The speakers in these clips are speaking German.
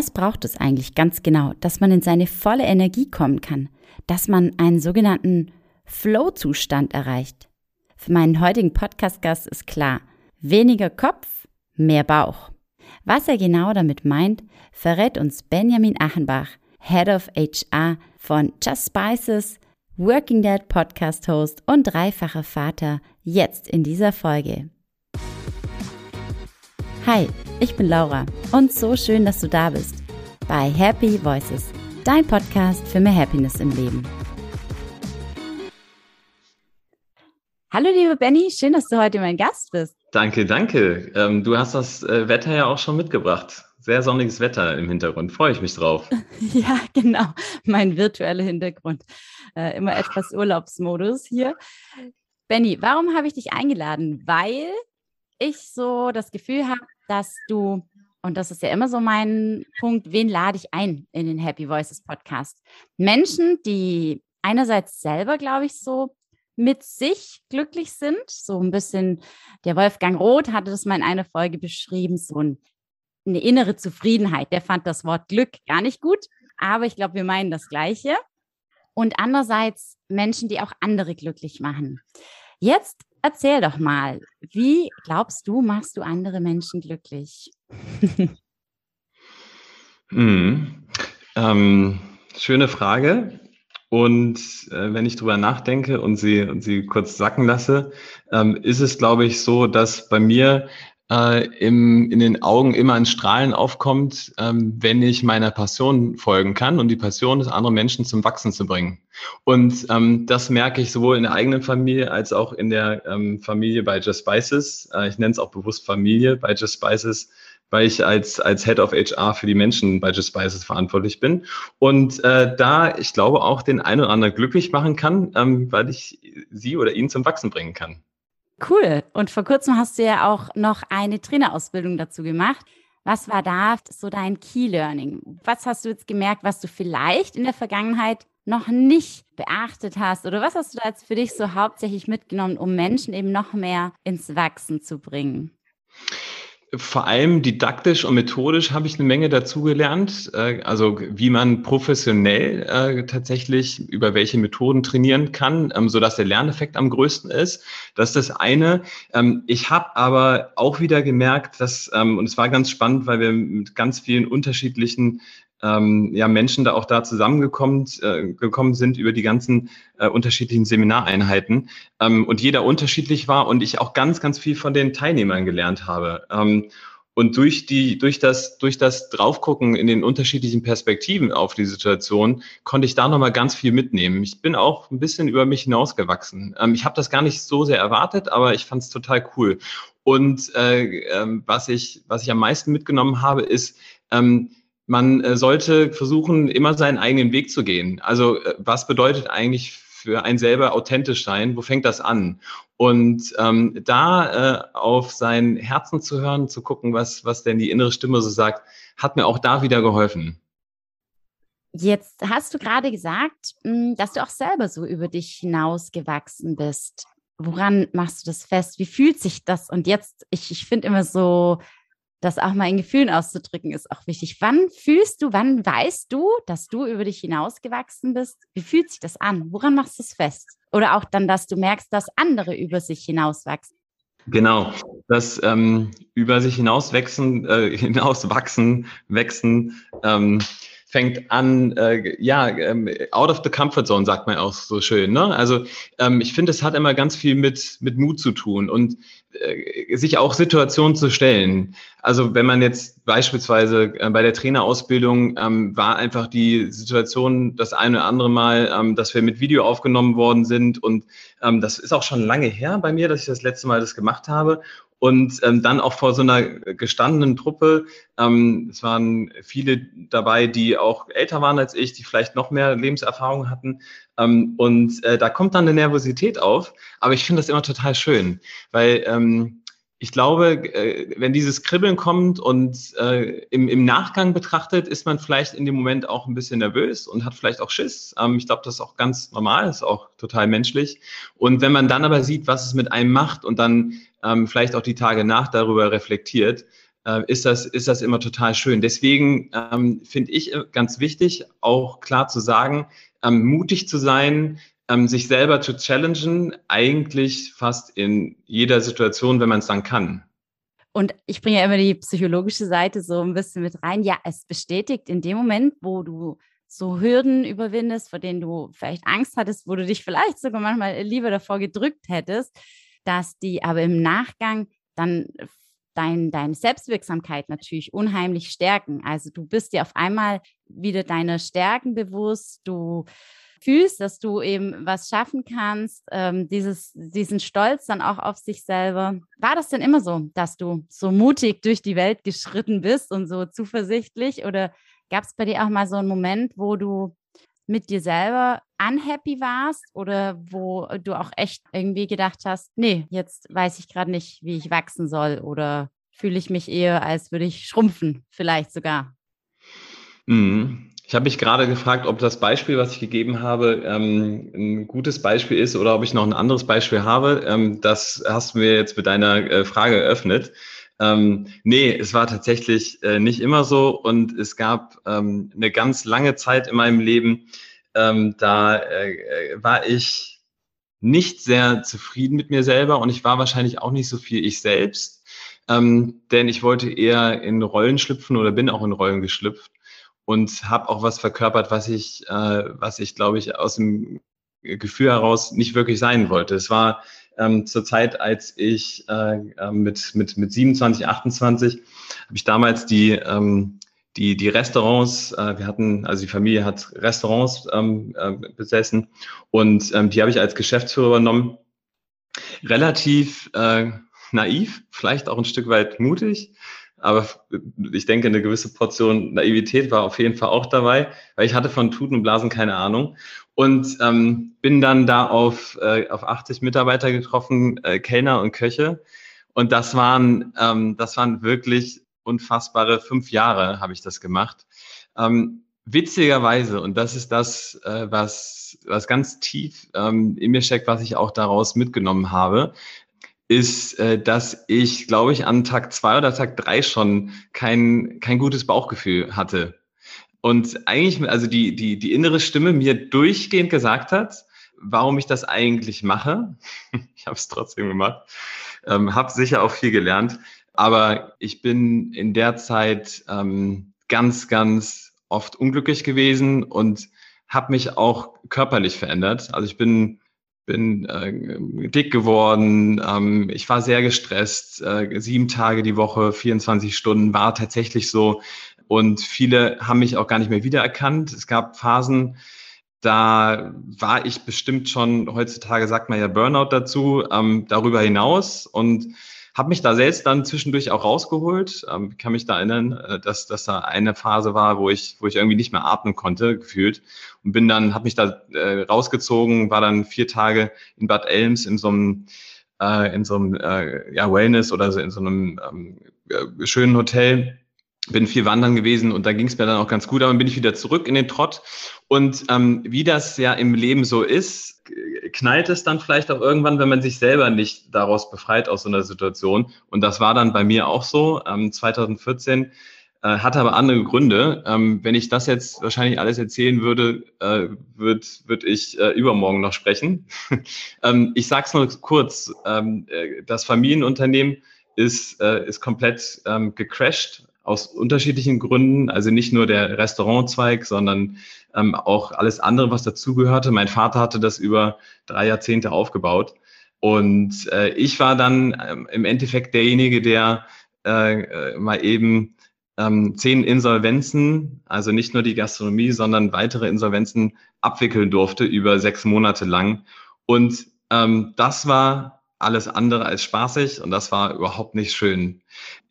Was braucht es eigentlich ganz genau, dass man in seine volle Energie kommen kann, dass man einen sogenannten Flow-Zustand erreicht? Für meinen heutigen Podcast-Gast ist klar, weniger Kopf, mehr Bauch. Was er genau damit meint, verrät uns Benjamin Achenbach, Head of HR von Just Spices, Working Dad Podcast Host und dreifacher Vater, jetzt in dieser Folge. Hi, ich bin Laura und so schön, dass du da bist bei Happy Voices, dein Podcast für mehr Happiness im Leben. Hallo liebe Benny, schön, dass du heute mein Gast bist. Danke, danke. Ähm, du hast das äh, Wetter ja auch schon mitgebracht. Sehr sonniges Wetter im Hintergrund. Freue ich mich drauf. ja, genau. Mein virtueller Hintergrund. Äh, immer etwas Urlaubsmodus hier. Benny, warum habe ich dich eingeladen? Weil ich so das Gefühl habe, dass du, und das ist ja immer so mein Punkt, wen lade ich ein in den Happy Voices Podcast? Menschen, die einerseits selber, glaube ich, so mit sich glücklich sind, so ein bisschen, der Wolfgang Roth hatte das mal in einer Folge beschrieben, so ein, eine innere Zufriedenheit. Der fand das Wort Glück gar nicht gut, aber ich glaube, wir meinen das Gleiche. Und andererseits Menschen, die auch andere glücklich machen. Jetzt erzähl doch mal, wie glaubst du, machst du andere Menschen glücklich? hm. ähm, schöne Frage. Und äh, wenn ich drüber nachdenke und sie, und sie kurz sacken lasse, ähm, ist es, glaube ich, so, dass bei mir äh, im, in den Augen immer ein Strahlen aufkommt, ähm, wenn ich meiner Passion folgen kann. Und die Passion ist, andere Menschen zum Wachsen zu bringen. Und ähm, das merke ich sowohl in der eigenen Familie als auch in der ähm, Familie bei Just Spices. Äh, ich nenne es auch bewusst Familie bei Just Spices, weil ich als, als Head of HR für die Menschen bei Just Spices verantwortlich bin. Und äh, da, ich glaube, auch den einen oder anderen glücklich machen kann, ähm, weil ich sie oder ihn zum Wachsen bringen kann. Cool. Und vor kurzem hast du ja auch noch eine Trainerausbildung dazu gemacht. Was war da so dein Key Learning? Was hast du jetzt gemerkt, was du vielleicht in der Vergangenheit noch nicht beachtet hast? Oder was hast du da jetzt für dich so hauptsächlich mitgenommen, um Menschen eben noch mehr ins Wachsen zu bringen? Vor allem didaktisch und methodisch habe ich eine Menge dazugelernt. Äh, also wie man professionell äh, tatsächlich über welche Methoden trainieren kann, ähm, sodass der Lerneffekt am größten ist. Das ist das eine. Ähm, ich habe aber auch wieder gemerkt, dass, ähm, und es war ganz spannend, weil wir mit ganz vielen unterschiedlichen ähm, ja, Menschen da auch da zusammengekommen äh, gekommen sind über die ganzen äh, unterschiedlichen Seminareinheiten ähm, und jeder unterschiedlich war und ich auch ganz, ganz viel von den Teilnehmern gelernt habe. Ähm, und durch die, durch das, durch das Draufgucken in den unterschiedlichen Perspektiven auf die Situation konnte ich da nochmal ganz viel mitnehmen. Ich bin auch ein bisschen über mich hinausgewachsen. Ähm, ich habe das gar nicht so sehr erwartet, aber ich fand es total cool. Und äh, äh, was ich, was ich am meisten mitgenommen habe, ist, ähm, man äh, sollte versuchen, immer seinen eigenen Weg zu gehen. Also äh, was bedeutet eigentlich für einen selber authentisch sein? Wo fängt das an? Und ähm, da äh, auf sein Herzen zu hören, zu gucken, was, was denn die innere Stimme so sagt, hat mir auch da wieder geholfen. Jetzt hast du gerade gesagt, hm, dass du auch selber so über dich hinausgewachsen bist. Woran machst du das fest? Wie fühlt sich das? Und jetzt, ich, ich finde immer so das auch mal in Gefühlen auszudrücken, ist auch wichtig. Wann fühlst du, wann weißt du, dass du über dich hinausgewachsen bist? Wie fühlt sich das an? Woran machst du es fest? Oder auch dann, dass du merkst, dass andere über sich hinauswachsen. Genau, das ähm, über sich hinauswachsen, äh, hinauswachsen, wachsen, ähm, fängt an, äh, ja, ähm, out of the comfort zone, sagt man auch so schön. Ne? Also ähm, ich finde, es hat immer ganz viel mit, mit Mut zu tun und äh, sich auch Situationen zu stellen. Also wenn man jetzt beispielsweise äh, bei der Trainerausbildung ähm, war einfach die Situation das eine oder andere Mal, ähm, dass wir mit Video aufgenommen worden sind und ähm, das ist auch schon lange her bei mir, dass ich das letzte Mal das gemacht habe und ähm, dann auch vor so einer gestandenen Truppe. Ähm, es waren viele dabei, die auch älter waren als ich, die vielleicht noch mehr Lebenserfahrung hatten. Ähm, und äh, da kommt dann eine Nervosität auf. Aber ich finde das immer total schön, weil ähm, ich glaube, äh, wenn dieses Kribbeln kommt und äh, im, im Nachgang betrachtet, ist man vielleicht in dem Moment auch ein bisschen nervös und hat vielleicht auch Schiss. Ähm, ich glaube, das ist auch ganz normal, ist auch total menschlich. Und wenn man dann aber sieht, was es mit einem macht und dann ähm, vielleicht auch die Tage nach darüber reflektiert, äh, ist, das, ist das immer total schön. Deswegen ähm, finde ich äh, ganz wichtig, auch klar zu sagen, ähm, mutig zu sein, ähm, sich selber zu challengen, eigentlich fast in jeder Situation, wenn man es dann kann. Und ich bringe ja immer die psychologische Seite so ein bisschen mit rein. Ja, es bestätigt in dem Moment, wo du so Hürden überwindest, vor denen du vielleicht Angst hattest, wo du dich vielleicht sogar manchmal lieber davor gedrückt hättest, dass die aber im Nachgang dann dein, deine Selbstwirksamkeit natürlich unheimlich stärken. Also du bist dir auf einmal wieder deiner Stärken bewusst, du fühlst, dass du eben was schaffen kannst, ähm, dieses, diesen Stolz dann auch auf sich selber. War das denn immer so, dass du so mutig durch die Welt geschritten bist und so zuversichtlich? Oder gab es bei dir auch mal so einen Moment, wo du mit dir selber unhappy warst oder wo du auch echt irgendwie gedacht hast, nee, jetzt weiß ich gerade nicht, wie ich wachsen soll oder fühle ich mich eher, als würde ich schrumpfen, vielleicht sogar? Mhm. Ich habe mich gerade gefragt, ob das Beispiel, was ich gegeben habe, ähm, ein gutes Beispiel ist oder ob ich noch ein anderes Beispiel habe. Ähm, das hast du mir jetzt mit deiner äh, Frage eröffnet. Ähm, nee, es war tatsächlich äh, nicht immer so und es gab ähm, eine ganz lange Zeit in meinem Leben, ähm, da äh, äh war ich nicht sehr zufrieden mit mir selber und ich war wahrscheinlich auch nicht so viel ich selbst, ähm, denn ich wollte eher in Rollen schlüpfen oder bin auch in Rollen geschlüpft und habe auch was verkörpert, was ich, äh, was ich glaube ich aus dem Gefühl heraus nicht wirklich sein wollte. Es war ähm, zur Zeit, als ich äh, äh mit, mit, mit 27, 28, habe ich damals die, ähm, die, die Restaurants, äh, wir hatten, also die Familie hat Restaurants ähm, äh, besessen und ähm, die habe ich als Geschäftsführer übernommen. Relativ äh, naiv, vielleicht auch ein Stück weit mutig, aber ich denke, eine gewisse Portion Naivität war auf jeden Fall auch dabei, weil ich hatte von Tuten und Blasen keine Ahnung und ähm, bin dann da auf, äh, auf 80 Mitarbeiter getroffen, äh, Kellner und Köche. Und das waren, ähm, das waren wirklich unfassbare fünf Jahre, habe ich das gemacht. Ähm, witzigerweise, und das ist das, äh, was, was ganz tief ähm, in mir steckt, was ich auch daraus mitgenommen habe, ist, äh, dass ich, glaube ich, an Tag zwei oder Tag drei schon kein, kein gutes Bauchgefühl hatte. Und eigentlich, also die, die, die innere Stimme mir durchgehend gesagt hat, warum ich das eigentlich mache. Ich habe es trotzdem gemacht, ähm, habe sicher auch viel gelernt, aber ich bin in der Zeit ähm, ganz, ganz oft unglücklich gewesen und habe mich auch körperlich verändert. Also ich bin bin äh, dick geworden, ähm, ich war sehr gestresst, äh, sieben Tage die Woche, 24 Stunden war tatsächlich so. Und viele haben mich auch gar nicht mehr wiedererkannt. Es gab Phasen, da war ich bestimmt schon, heutzutage sagt man ja Burnout dazu, ähm, darüber hinaus. Und habe mich da selbst dann zwischendurch auch rausgeholt. Ähm, kann mich da erinnern, äh, dass, dass da eine Phase war, wo ich, wo ich irgendwie nicht mehr atmen konnte, gefühlt. Und bin dann, habe mich da äh, rausgezogen, war dann vier Tage in Bad Elms in so einem äh, in so einem äh, ja, Wellness oder so in so einem ähm, schönen Hotel bin viel wandern gewesen und da ging es mir dann auch ganz gut, aber dann bin ich wieder zurück in den Trott. Und ähm, wie das ja im Leben so ist, knallt es dann vielleicht auch irgendwann, wenn man sich selber nicht daraus befreit aus so einer Situation. Und das war dann bei mir auch so. Ähm, 2014 äh, hatte aber andere Gründe. Ähm, wenn ich das jetzt wahrscheinlich alles erzählen würde, äh, würde würd ich äh, übermorgen noch sprechen. ähm, ich sage es nur kurz. Ähm, äh, das Familienunternehmen ist, äh, ist komplett ähm, gecrashed aus unterschiedlichen Gründen. Also nicht nur der Restaurantzweig, sondern ähm, auch alles andere, was dazugehörte. Mein Vater hatte das über drei Jahrzehnte aufgebaut. Und äh, ich war dann ähm, im Endeffekt derjenige, der äh, äh, mal eben ähm, zehn Insolvenzen, also nicht nur die Gastronomie, sondern weitere Insolvenzen abwickeln durfte über sechs Monate lang. Und ähm, das war alles andere als spaßig und das war überhaupt nicht schön.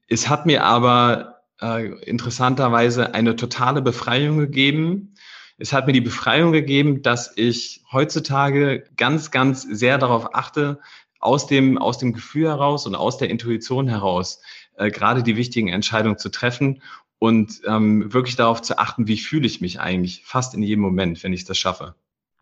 Es hat mir aber äh, interessanterweise eine totale Befreiung gegeben. Es hat mir die Befreiung gegeben, dass ich heutzutage ganz, ganz sehr darauf achte, aus dem, aus dem Gefühl heraus und aus der Intuition heraus äh, gerade die wichtigen Entscheidungen zu treffen und ähm, wirklich darauf zu achten, wie fühle ich mich eigentlich fast in jedem Moment, wenn ich das schaffe.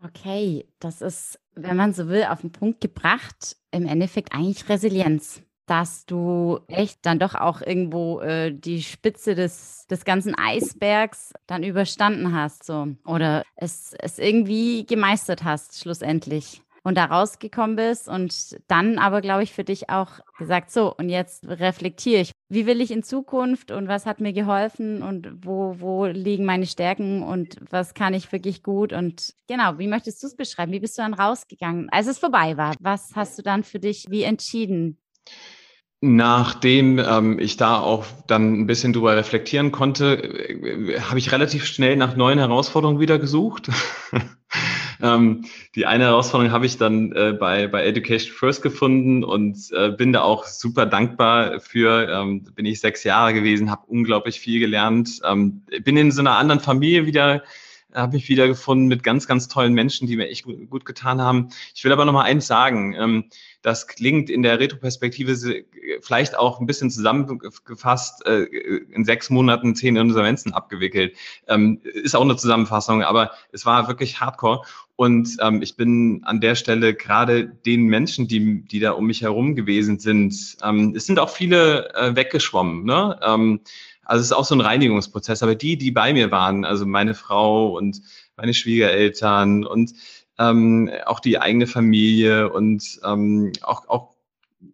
Okay, das ist, wenn man so will, auf den Punkt gebracht, im Endeffekt eigentlich Resilienz. Dass du echt dann doch auch irgendwo äh, die Spitze des, des ganzen Eisbergs dann überstanden hast, so. Oder es, es irgendwie gemeistert hast, schlussendlich und da rausgekommen bist und dann aber, glaube ich, für dich auch gesagt, so, und jetzt reflektiere ich, wie will ich in Zukunft und was hat mir geholfen und wo, wo liegen meine Stärken und was kann ich wirklich gut und genau, wie möchtest du es beschreiben? Wie bist du dann rausgegangen, als es vorbei war? Was hast du dann für dich wie entschieden? Nachdem ähm, ich da auch dann ein bisschen drüber reflektieren konnte, äh, habe ich relativ schnell nach neuen Herausforderungen wieder gesucht. Ähm, die eine Herausforderung habe ich dann äh, bei, bei Education First gefunden und äh, bin da auch super dankbar für. Ähm, bin ich sechs Jahre gewesen, habe unglaublich viel gelernt, ähm, bin in so einer anderen Familie wieder habe mich wieder gefunden mit ganz, ganz tollen Menschen, die mir echt gut, gut getan haben. Ich will aber noch mal eins sagen. Ähm, das klingt in der Retroperspektive vielleicht auch ein bisschen zusammengefasst, äh, in sechs Monaten zehn Insolvenzen abgewickelt. Ähm, ist auch eine Zusammenfassung, aber es war wirklich hardcore. Und ähm, ich bin an der Stelle gerade den Menschen, die, die da um mich herum gewesen sind, es sind auch viele äh, weggeschwommen. Ne? Also es ist auch so ein Reinigungsprozess. Aber die, die bei mir waren, also meine Frau und meine Schwiegereltern und ähm, auch die eigene Familie und ähm, auch, auch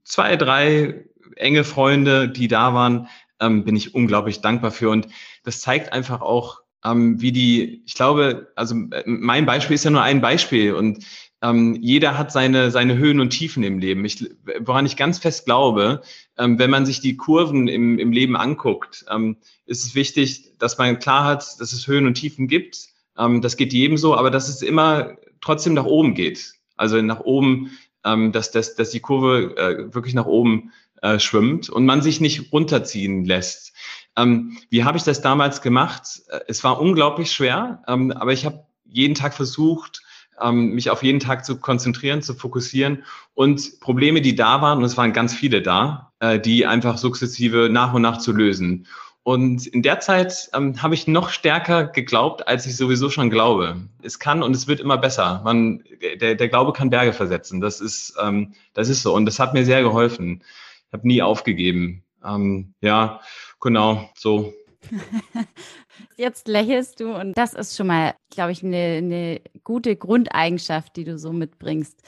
zwei, drei enge Freunde, die da waren, ähm, bin ich unglaublich dankbar für. Und das zeigt einfach auch, ähm, wie die, ich glaube, also äh, mein Beispiel ist ja nur ein Beispiel und ähm, jeder hat seine, seine Höhen und Tiefen im Leben. Ich, woran ich ganz fest glaube, ähm, wenn man sich die Kurven im, im Leben anguckt, ähm, ist es wichtig, dass man klar hat, dass es Höhen und Tiefen gibt. Ähm, das geht jedem so, aber dass es immer trotzdem nach oben geht. Also nach oben, ähm, dass, dass, dass die Kurve äh, wirklich nach oben äh, schwimmt und man sich nicht runterziehen lässt. Ähm, wie habe ich das damals gemacht? Äh, es war unglaublich schwer, aber ich habe jeden Tag versucht, ähm, mich auf jeden Tag zu konzentrieren, zu fokussieren und Probleme, die da waren, und es waren ganz viele da, äh, die einfach sukzessive nach und nach zu lösen. Und in der Zeit ähm, habe ich noch stärker geglaubt, als ich sowieso schon glaube. Es kann und es wird immer besser. Man, der, der Glaube kann Berge versetzen. Das ist, ähm, das ist so. Und das hat mir sehr geholfen. Ich habe nie aufgegeben. Ähm, ja, genau, so. Jetzt lächelst du und das ist schon mal, glaube ich, eine, eine gute Grundeigenschaft, die du so mitbringst.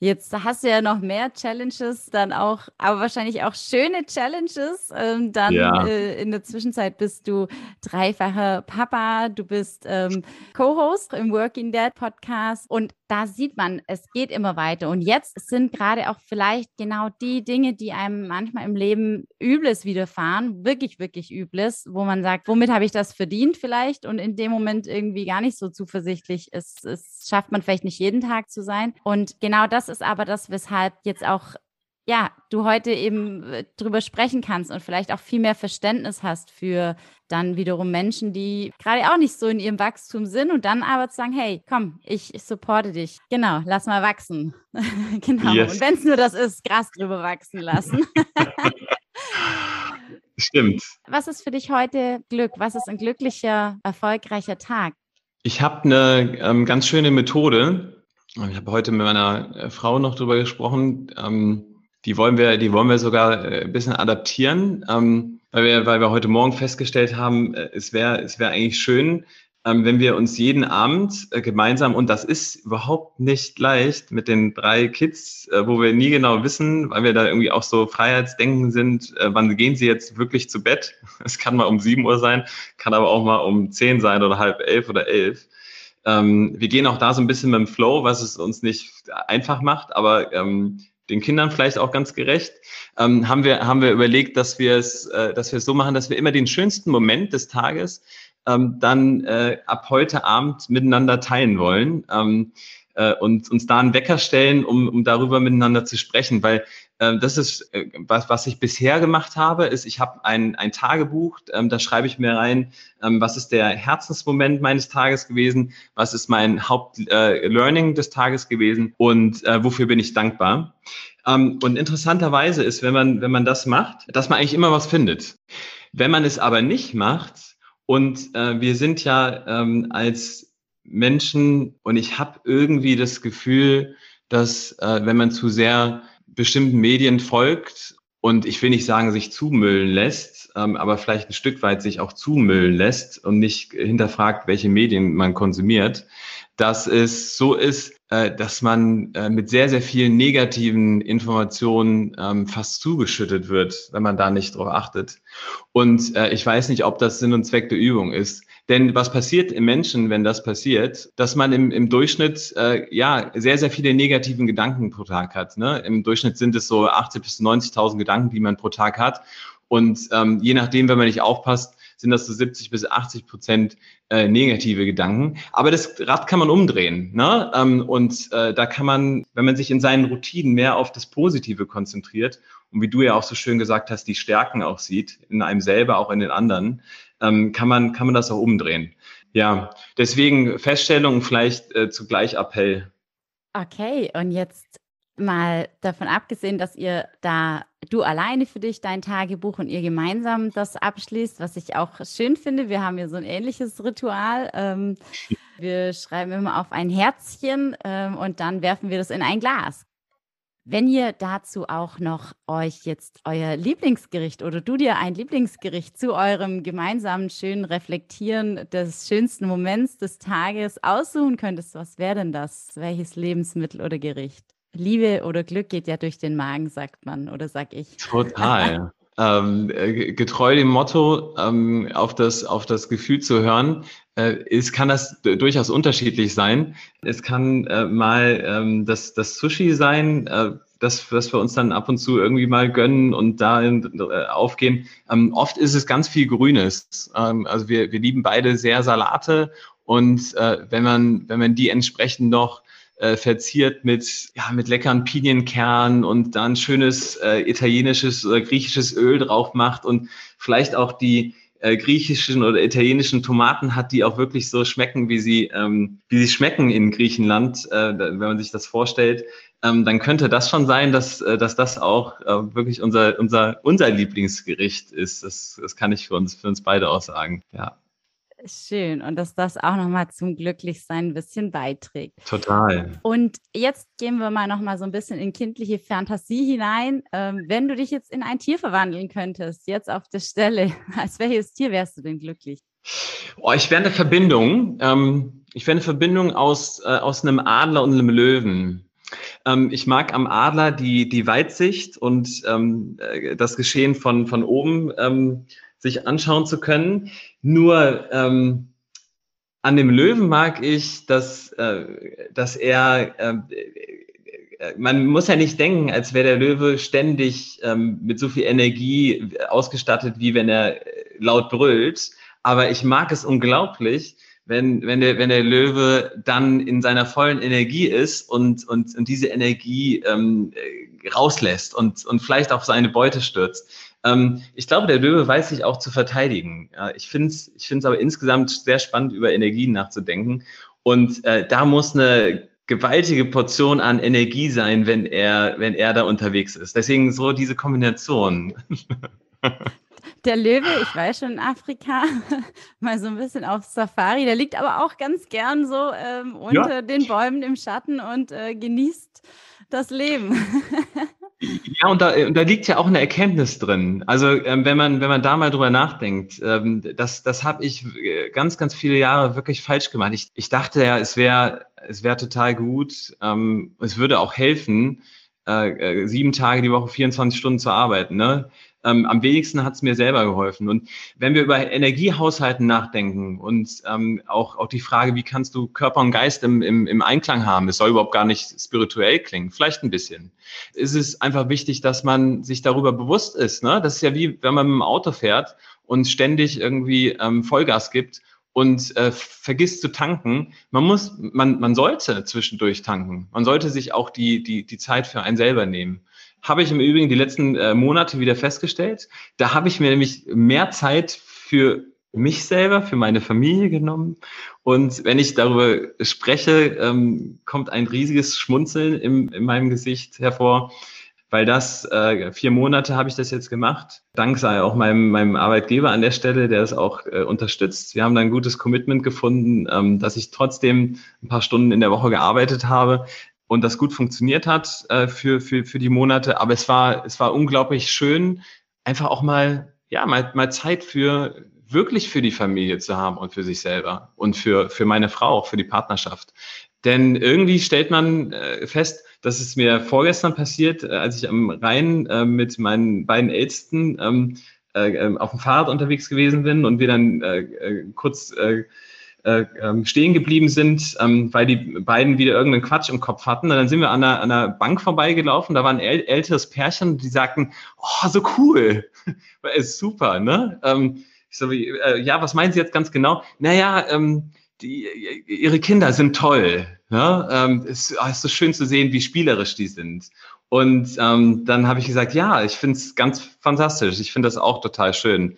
Jetzt hast du ja noch mehr Challenges, dann auch, aber wahrscheinlich auch schöne Challenges. Ähm, dann ja. äh, in der Zwischenzeit bist du dreifacher Papa, du bist ähm, Co-Host im Working Dad Podcast und da sieht man, es geht immer weiter. Und jetzt sind gerade auch vielleicht genau die Dinge, die einem manchmal im Leben Übles widerfahren, wirklich, wirklich Übles, wo man sagt, womit habe ich das verdient vielleicht? Und in dem Moment irgendwie gar nicht so zuversichtlich ist. Es schafft man vielleicht nicht jeden Tag zu sein. Und genau das ist aber das, weshalb jetzt auch ja, du heute eben äh, drüber sprechen kannst und vielleicht auch viel mehr Verständnis hast für dann wiederum Menschen, die gerade auch nicht so in ihrem Wachstum sind und dann aber zu sagen, hey, komm, ich, ich supporte dich. Genau, lass mal wachsen. genau. Yes. Und wenn es nur das ist, Gras drüber wachsen lassen. Stimmt. Was ist für dich heute Glück? Was ist ein glücklicher, erfolgreicher Tag? Ich habe eine ähm, ganz schöne Methode. Ich habe heute mit meiner äh, Frau noch drüber gesprochen. Ähm, die wollen wir, die wollen wir sogar äh, ein bisschen adaptieren, ähm, weil wir, weil wir heute Morgen festgestellt haben, äh, es wäre, es wäre eigentlich schön, ähm, wenn wir uns jeden Abend äh, gemeinsam, und das ist überhaupt nicht leicht mit den drei Kids, äh, wo wir nie genau wissen, weil wir da irgendwie auch so Freiheitsdenken sind, äh, wann gehen sie jetzt wirklich zu Bett? Es kann mal um sieben Uhr sein, kann aber auch mal um zehn sein oder halb elf oder elf. Ähm, wir gehen auch da so ein bisschen mit dem Flow, was es uns nicht einfach macht, aber ähm, den Kindern vielleicht auch ganz gerecht, ähm, haben wir haben wir überlegt, dass wir es, äh, dass wir es so machen, dass wir immer den schönsten Moment des Tages ähm, dann äh, ab heute Abend miteinander teilen wollen ähm, äh, und uns da einen Wecker stellen, um, um darüber miteinander zu sprechen, weil das ist, äh, was, was ich bisher gemacht habe, ist, ich habe ein, ein Tagebuch, ähm, da schreibe ich mir rein, ähm, was ist der Herzensmoment meines Tages gewesen, was ist mein Hauptlearning äh, des Tages gewesen und äh, wofür bin ich dankbar. Ähm, und interessanterweise ist, wenn man, wenn man das macht, dass man eigentlich immer was findet. Wenn man es aber nicht macht, und äh, wir sind ja ähm, als Menschen, und ich habe irgendwie das Gefühl, dass äh, wenn man zu sehr bestimmten Medien folgt und ich will nicht sagen, sich zumüllen lässt, ähm, aber vielleicht ein Stück weit sich auch zumüllen lässt und nicht hinterfragt, welche Medien man konsumiert, dass es so ist, dass man äh, mit sehr, sehr vielen negativen Informationen ähm, fast zugeschüttet wird, wenn man da nicht drauf achtet. Und äh, ich weiß nicht, ob das Sinn und Zweck der Übung ist. Denn was passiert im Menschen, wenn das passiert, dass man im, im Durchschnitt äh, ja sehr, sehr viele negativen Gedanken pro Tag hat. Ne? Im Durchschnitt sind es so 80.000 bis 90.000 Gedanken, die man pro Tag hat. Und ähm, je nachdem, wenn man nicht aufpasst, sind das so 70 bis 80 Prozent äh, negative Gedanken. Aber das Rad kann man umdrehen. Ne? Ähm, und äh, da kann man, wenn man sich in seinen Routinen mehr auf das Positive konzentriert und wie du ja auch so schön gesagt hast, die Stärken auch sieht, in einem selber, auch in den anderen, ähm, kann, man, kann man das auch umdrehen. Ja, deswegen Feststellung vielleicht äh, zugleich Appell. Okay, und jetzt mal davon abgesehen, dass ihr da, du alleine für dich dein Tagebuch und ihr gemeinsam das abschließt, was ich auch schön finde. Wir haben ja so ein ähnliches Ritual. Ähm, wir schreiben immer auf ein Herzchen ähm, und dann werfen wir das in ein Glas. Wenn ihr dazu auch noch euch jetzt euer Lieblingsgericht oder du dir ein Lieblingsgericht zu eurem gemeinsamen schönen Reflektieren des schönsten Moments des Tages aussuchen könntest, was wäre denn das? Welches Lebensmittel oder Gericht? Liebe oder Glück geht ja durch den Magen, sagt man oder sag ich. Total. ähm, äh, getreu dem Motto, ähm, auf, das, auf das Gefühl zu hören, äh, ist, kann das durchaus unterschiedlich sein. Es kann äh, mal ähm, das, das Sushi sein, äh, das, was wir uns dann ab und zu irgendwie mal gönnen und da äh, aufgehen. Ähm, oft ist es ganz viel Grünes. Ähm, also wir, wir lieben beide sehr Salate und äh, wenn man wenn man die entsprechend noch äh, verziert mit, ja, mit leckeren Pinienkernen und dann schönes äh, italienisches oder griechisches Öl drauf macht und vielleicht auch die äh, griechischen oder italienischen Tomaten hat, die auch wirklich so schmecken, wie sie, ähm, wie sie schmecken in Griechenland, äh, wenn man sich das vorstellt, ähm, dann könnte das schon sein, dass, äh, dass das auch äh, wirklich unser, unser, unser Lieblingsgericht ist. Das, das kann ich für uns, für uns beide auch sagen. Ja. Schön und dass das auch nochmal zum Glücklichsein ein bisschen beiträgt. Total. Und jetzt gehen wir mal nochmal so ein bisschen in kindliche Fantasie hinein. Ähm, wenn du dich jetzt in ein Tier verwandeln könntest, jetzt auf der Stelle, als welches Tier wärst du denn glücklich? Oh, ich wäre eine Verbindung. Ähm, ich wäre eine Verbindung aus, äh, aus einem Adler und einem Löwen. Ähm, ich mag am Adler die, die Weitsicht und ähm, äh, das Geschehen von, von oben ähm, sich anschauen zu können. Nur ähm, an dem Löwen mag ich, dass, äh, dass er, ähm, äh, man muss ja nicht denken, als wäre der Löwe ständig ähm, mit so viel Energie ausgestattet, wie wenn er äh, laut brüllt. Aber ich mag es unglaublich, wenn, wenn, der, wenn der Löwe dann in seiner vollen Energie ist und, und, und diese Energie ähm, äh, rauslässt und, und vielleicht auch seine Beute stürzt. Ähm, ich glaube, der Löwe weiß sich auch zu verteidigen. Ja, ich finde es ich find's aber insgesamt sehr spannend, über Energien nachzudenken. Und äh, da muss eine gewaltige Portion an Energie sein, wenn er, wenn er da unterwegs ist. Deswegen so diese Kombination. Der Löwe, ich weiß schon in Afrika, mal so ein bisschen auf Safari. Der liegt aber auch ganz gern so ähm, unter ja. den Bäumen im Schatten und äh, genießt das Leben. Ja, und da, und da liegt ja auch eine Erkenntnis drin. Also ähm, wenn man wenn man da mal drüber nachdenkt, ähm, das das habe ich äh, ganz ganz viele Jahre wirklich falsch gemacht. Ich, ich dachte ja, es wäre es wäre total gut, ähm, es würde auch helfen, äh, äh sieben Tage die Woche 24 Stunden zu arbeiten. Ne? Ähm, am wenigsten hat es mir selber geholfen. Und wenn wir über Energiehaushalten nachdenken und ähm, auch, auch die Frage, wie kannst du Körper und Geist im, im, im Einklang haben, es soll überhaupt gar nicht spirituell klingen, vielleicht ein bisschen, ist es einfach wichtig, dass man sich darüber bewusst ist. Ne? Das ist ja wie, wenn man mit dem Auto fährt und ständig irgendwie ähm, Vollgas gibt und äh, vergisst zu tanken. Man muss, man, man sollte zwischendurch tanken. Man sollte sich auch die, die, die Zeit für einen selber nehmen. Habe ich im Übrigen die letzten äh, Monate wieder festgestellt. Da habe ich mir nämlich mehr Zeit für mich selber, für meine Familie genommen. Und wenn ich darüber spreche, ähm, kommt ein riesiges Schmunzeln im, in meinem Gesicht hervor, weil das, äh, vier Monate habe ich das jetzt gemacht. Dank sei auch meinem, meinem Arbeitgeber an der Stelle, der es auch äh, unterstützt. Wir haben da ein gutes Commitment gefunden, ähm, dass ich trotzdem ein paar Stunden in der Woche gearbeitet habe, und das gut funktioniert hat äh, für, für, für die Monate. Aber es war, es war unglaublich schön, einfach auch mal, ja, mal, mal Zeit für wirklich für die Familie zu haben und für sich selber und für, für meine Frau, auch für die Partnerschaft. Denn irgendwie stellt man äh, fest, das ist mir vorgestern passiert, äh, als ich am Rhein äh, mit meinen beiden Ältesten ähm, äh, ähm, auf dem Fahrrad unterwegs gewesen bin und wir dann äh, äh, kurz äh, äh, ähm, stehen geblieben sind, ähm, weil die beiden wieder irgendeinen Quatsch im Kopf hatten. Und dann sind wir an einer, an einer Bank vorbeigelaufen, da war ein äl älteres Pärchen, die sagten, oh, so cool, ist super, ne? Ähm, ich so, äh, ja, was meinen Sie jetzt ganz genau? Naja, ähm, die, ihre Kinder sind toll. Ne? Ähm, es oh, ist so schön zu sehen, wie spielerisch die sind. Und ähm, dann habe ich gesagt, ja, ich finde es ganz fantastisch. Ich finde das auch total schön.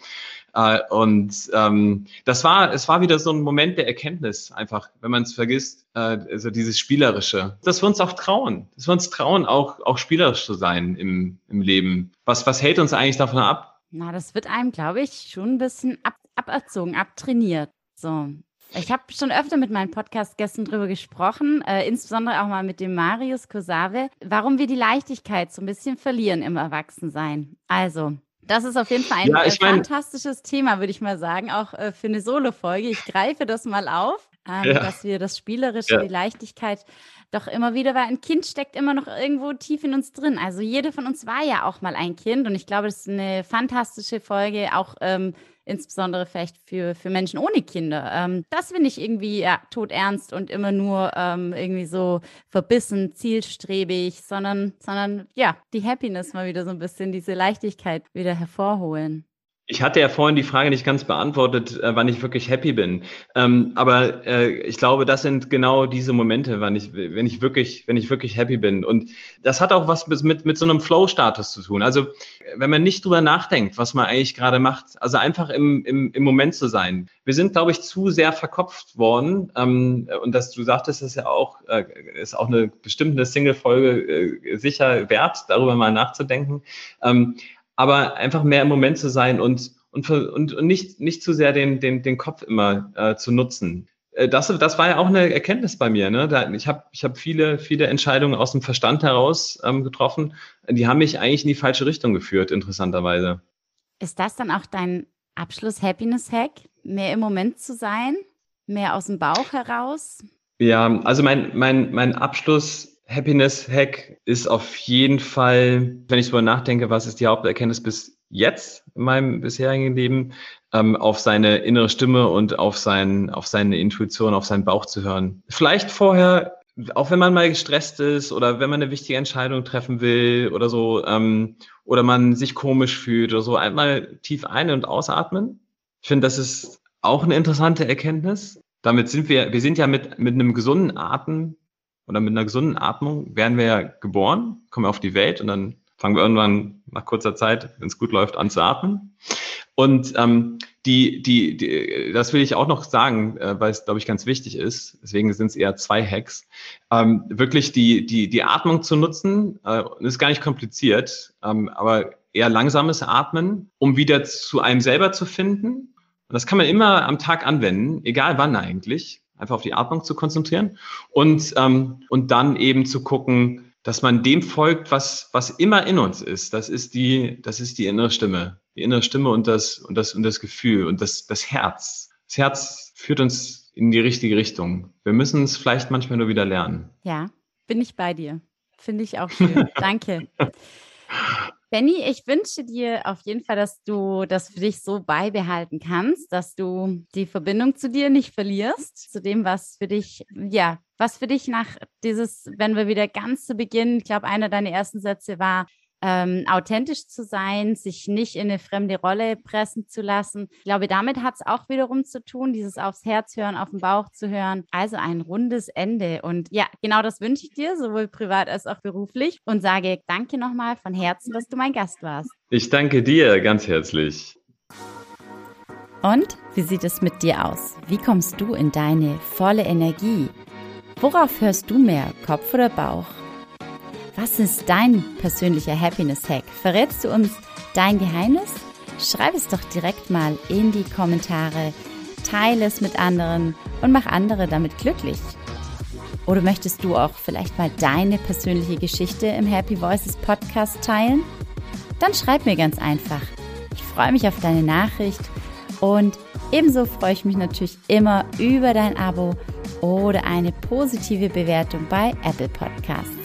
Äh, und ähm, das war, es war wieder so ein Moment der Erkenntnis, einfach, wenn man es vergisst, äh, also dieses Spielerische. Dass wir uns auch trauen, dass wir uns trauen, auch, auch spielerisch zu sein im, im Leben. Was, was hält uns eigentlich davon ab? Na, das wird einem, glaube ich, schon ein bisschen ab, aberzogen, abtrainiert. So. Ich habe schon öfter mit meinen Podcast-Gästen darüber gesprochen, äh, insbesondere auch mal mit dem Marius Kosave, warum wir die Leichtigkeit so ein bisschen verlieren im Erwachsensein. Also, das ist auf jeden Fall ein ja, äh, mein, fantastisches Thema, würde ich mal sagen, auch äh, für eine Solo-Folge. Ich greife das mal auf, ähm, ja. dass wir das Spielerische, ja. die Leichtigkeit doch immer wieder, weil ein Kind steckt immer noch irgendwo tief in uns drin. Also jede von uns war ja auch mal ein Kind und ich glaube, das ist eine fantastische Folge, auch ähm, insbesondere vielleicht für, für Menschen ohne Kinder. Ähm, das finde ich irgendwie ja, todernst und immer nur ähm, irgendwie so verbissen, zielstrebig, sondern, sondern ja, die Happiness mal wieder so ein bisschen, diese Leichtigkeit wieder hervorholen. Ich hatte ja vorhin die Frage nicht ganz beantwortet, äh, wann ich wirklich happy bin. Ähm, aber äh, ich glaube, das sind genau diese Momente, wann ich, wenn ich wirklich, wenn ich wirklich happy bin. Und das hat auch was mit, mit so einem Flow-Status zu tun. Also, wenn man nicht drüber nachdenkt, was man eigentlich gerade macht, also einfach im, im, im Moment zu sein. Wir sind, glaube ich, zu sehr verkopft worden. Ähm, und das, du sagtest, ist ja auch, äh, ist auch eine bestimmte Single-Folge sicher wert, darüber mal nachzudenken. Aber einfach mehr im Moment zu sein und, und, und, und nicht, nicht zu sehr den, den, den Kopf immer äh, zu nutzen. Äh, das, das war ja auch eine Erkenntnis bei mir. Ne? Da, ich habe ich hab viele, viele Entscheidungen aus dem Verstand heraus ähm, getroffen. Die haben mich eigentlich in die falsche Richtung geführt, interessanterweise. Ist das dann auch dein Abschluss-Happiness-Hack? Mehr im Moment zu sein? Mehr aus dem Bauch heraus? Ja, also mein, mein, mein Abschluss Happiness Hack ist auf jeden Fall, wenn ich darüber nachdenke, was ist die Haupterkenntnis bis jetzt in meinem bisherigen Leben, ähm, auf seine innere Stimme und auf, sein, auf seine Intuition, auf seinen Bauch zu hören. Vielleicht vorher, auch wenn man mal gestresst ist oder wenn man eine wichtige Entscheidung treffen will oder so, ähm, oder man sich komisch fühlt oder so, einmal tief ein- und ausatmen. Ich finde, das ist auch eine interessante Erkenntnis. Damit sind wir, wir sind ja mit, mit einem gesunden Atem oder mit einer gesunden Atmung werden wir ja geboren, kommen wir auf die Welt und dann fangen wir irgendwann nach kurzer Zeit, wenn es gut läuft, an zu atmen. Und ähm, die, die, die, das will ich auch noch sagen, äh, weil es, glaube ich, ganz wichtig ist. Deswegen sind es eher zwei Hacks. Ähm, wirklich die, die, die Atmung zu nutzen, äh, ist gar nicht kompliziert, ähm, aber eher langsames Atmen, um wieder zu einem selber zu finden. Und das kann man immer am Tag anwenden, egal wann eigentlich einfach auf die Atmung zu konzentrieren und, ähm, und dann eben zu gucken, dass man dem folgt, was, was immer in uns ist. Das ist die, das ist die innere Stimme. Die innere Stimme und das, und das, und das Gefühl und das, das Herz. Das Herz führt uns in die richtige Richtung. Wir müssen es vielleicht manchmal nur wieder lernen. Ja, bin ich bei dir. Finde ich auch schön. Danke. Benny, ich wünsche dir auf jeden Fall, dass du das für dich so beibehalten kannst, dass du die Verbindung zu dir nicht verlierst, zu dem, was für dich, ja, was für dich nach dieses, wenn wir wieder ganz zu Beginn, ich glaube, einer deiner ersten Sätze war, ähm, authentisch zu sein, sich nicht in eine fremde Rolle pressen zu lassen. Ich glaube, damit hat es auch wiederum zu tun, dieses aufs Herz hören, auf den Bauch zu hören. Also ein rundes Ende. Und ja, genau das wünsche ich dir, sowohl privat als auch beruflich. Und sage danke nochmal von Herzen, dass du mein Gast warst. Ich danke dir ganz herzlich. Und wie sieht es mit dir aus? Wie kommst du in deine volle Energie? Worauf hörst du mehr, Kopf oder Bauch? Was ist dein persönlicher Happiness-Hack? Verrätst du uns dein Geheimnis? Schreib es doch direkt mal in die Kommentare, teile es mit anderen und mach andere damit glücklich. Oder möchtest du auch vielleicht mal deine persönliche Geschichte im Happy Voices Podcast teilen? Dann schreib mir ganz einfach. Ich freue mich auf deine Nachricht und ebenso freue ich mich natürlich immer über dein Abo oder eine positive Bewertung bei Apple Podcasts.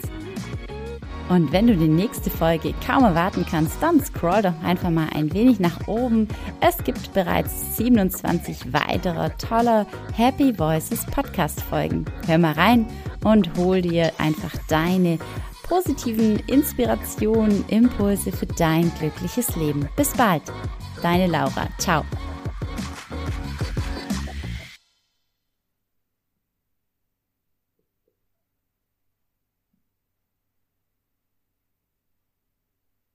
Und wenn du die nächste Folge kaum erwarten kannst, dann scroll doch einfach mal ein wenig nach oben. Es gibt bereits 27 weitere toller Happy Voices Podcast Folgen. Hör mal rein und hol dir einfach deine positiven Inspirationen, Impulse für dein glückliches Leben. Bis bald, deine Laura. Ciao.